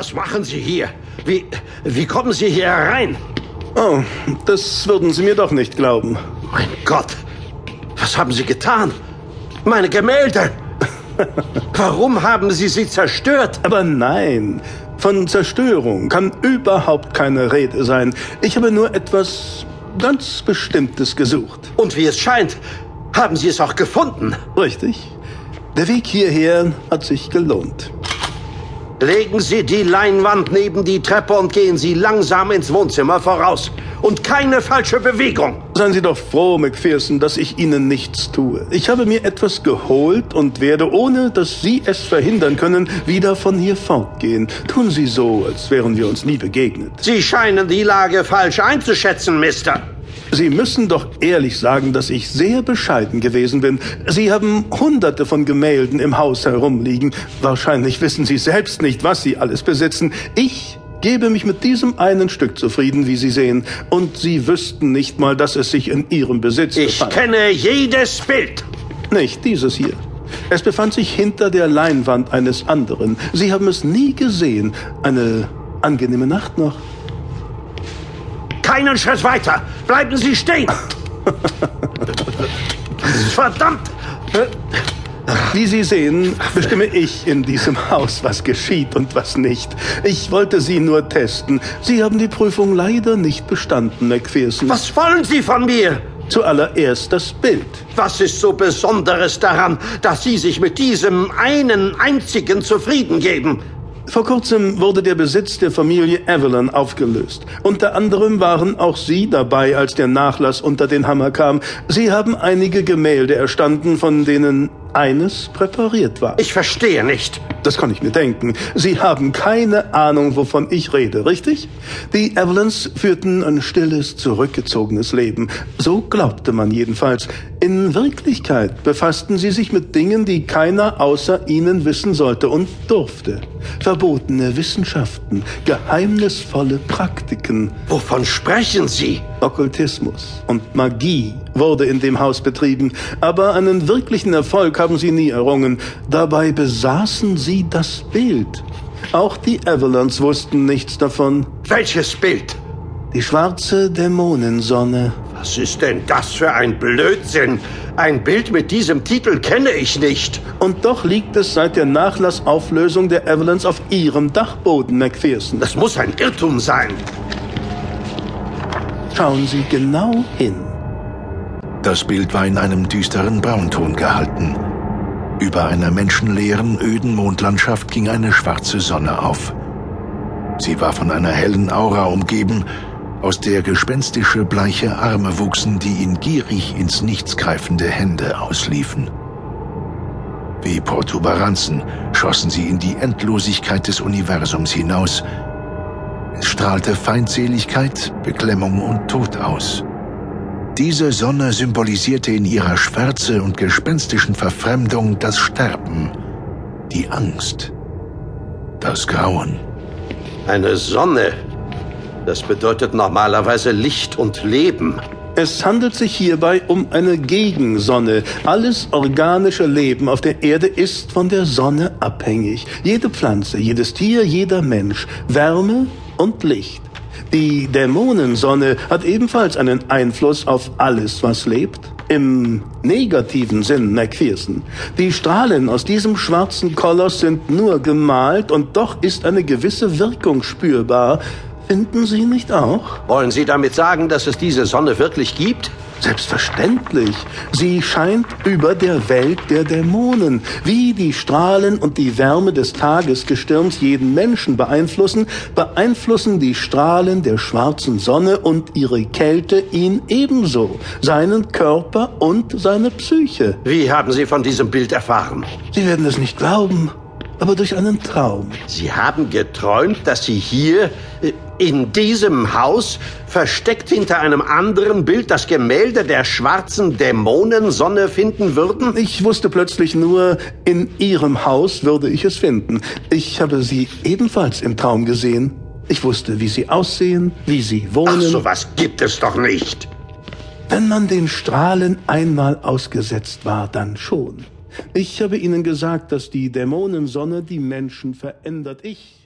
Was machen Sie hier? Wie, wie kommen Sie hier herein? Oh, das würden Sie mir doch nicht glauben. Mein Gott, was haben Sie getan? Meine Gemälde! Warum haben Sie sie zerstört? Aber nein, von Zerstörung kann überhaupt keine Rede sein. Ich habe nur etwas ganz Bestimmtes gesucht. Und wie es scheint, haben Sie es auch gefunden. Richtig. Der Weg hierher hat sich gelohnt. Legen Sie die Leinwand neben die Treppe und gehen Sie langsam ins Wohnzimmer voraus. Und keine falsche Bewegung. Seien Sie doch froh, McPherson, dass ich Ihnen nichts tue. Ich habe mir etwas geholt und werde, ohne dass Sie es verhindern können, wieder von hier fortgehen. Tun Sie so, als wären wir uns nie begegnet. Sie scheinen die Lage falsch einzuschätzen, Mister. Sie müssen doch ehrlich sagen, dass ich sehr bescheiden gewesen bin. Sie haben hunderte von Gemälden im Haus herumliegen. Wahrscheinlich wissen Sie selbst nicht, was Sie alles besitzen. Ich gebe mich mit diesem einen Stück zufrieden, wie Sie sehen. Und Sie wüssten nicht mal, dass es sich in Ihrem Besitz Ich befand. kenne jedes Bild. Nicht dieses hier. Es befand sich hinter der Leinwand eines anderen. Sie haben es nie gesehen. Eine angenehme Nacht noch. Keinen Schritt weiter. Bleiben Sie stehen. Verdammt. Wie Sie sehen, bestimme ich in diesem Haus, was geschieht und was nicht. Ich wollte Sie nur testen. Sie haben die Prüfung leider nicht bestanden, McPherson. Was wollen Sie von mir? Zuallererst das Bild. Was ist so Besonderes daran, dass Sie sich mit diesem einen einzigen zufrieden geben? Vor kurzem wurde der Besitz der Familie Avalon aufgelöst. Unter anderem waren auch Sie dabei, als der Nachlass unter den Hammer kam. Sie haben einige Gemälde erstanden, von denen eines präpariert war. Ich verstehe nicht. Das kann ich mir denken. Sie haben keine Ahnung, wovon ich rede, richtig? Die Avalons führten ein stilles, zurückgezogenes Leben. So glaubte man jedenfalls. In Wirklichkeit befassten sie sich mit Dingen, die keiner außer ihnen wissen sollte und durfte. Verbotene Wissenschaften, geheimnisvolle Praktiken, Wovon sprechen Sie? Okkultismus und Magie wurde in dem Haus betrieben, aber einen wirklichen Erfolg haben sie nie errungen. Dabei besaßen sie das Bild. Auch die Avalons wussten nichts davon. Welches Bild? Die schwarze Dämonensonne. Was ist denn das für ein Blödsinn? Ein Bild mit diesem Titel kenne ich nicht. Und doch liegt es seit der Nachlassauflösung der Avalons auf ihrem Dachboden, McPherson. Das muss ein Irrtum sein. Schauen Sie genau hin. Das Bild war in einem düsteren Braunton gehalten. Über einer menschenleeren, öden Mondlandschaft ging eine schwarze Sonne auf. Sie war von einer hellen Aura umgeben, aus der gespenstische bleiche Arme wuchsen, die in gierig ins Nichts greifende Hände ausliefen. Wie Protuberanzen schossen sie in die Endlosigkeit des Universums hinaus. Strahlte Feindseligkeit, Beklemmung und Tod aus. Diese Sonne symbolisierte in ihrer Schwärze und gespenstischen Verfremdung das Sterben, die Angst, das Grauen. Eine Sonne. Das bedeutet normalerweise Licht und Leben. Es handelt sich hierbei um eine Gegensonne. Alles organische Leben auf der Erde ist von der Sonne abhängig. Jede Pflanze, jedes Tier, jeder Mensch. Wärme und Licht. Die Dämonensonne hat ebenfalls einen Einfluss auf alles, was lebt. Im negativen Sinn, McPherson. Die Strahlen aus diesem schwarzen Koloss sind nur gemalt und doch ist eine gewisse Wirkung spürbar. Finden Sie nicht auch? Wollen Sie damit sagen, dass es diese Sonne wirklich gibt? Selbstverständlich. Sie scheint über der Welt der Dämonen. Wie die Strahlen und die Wärme des Tagesgestirns jeden Menschen beeinflussen, beeinflussen die Strahlen der schwarzen Sonne und ihre Kälte ihn ebenso, seinen Körper und seine Psyche. Wie haben Sie von diesem Bild erfahren? Sie werden es nicht glauben, aber durch einen Traum. Sie haben geträumt, dass Sie hier äh, in diesem Haus versteckt hinter einem anderen Bild das Gemälde der schwarzen Dämonensonne finden würden? Ich wusste plötzlich nur, in Ihrem Haus würde ich es finden. Ich habe Sie ebenfalls im Traum gesehen. Ich wusste, wie Sie aussehen, wie Sie Ach, wohnen. sowas gibt es doch nicht. Wenn man den Strahlen einmal ausgesetzt war, dann schon. Ich habe Ihnen gesagt, dass die Dämonensonne die Menschen verändert. Ich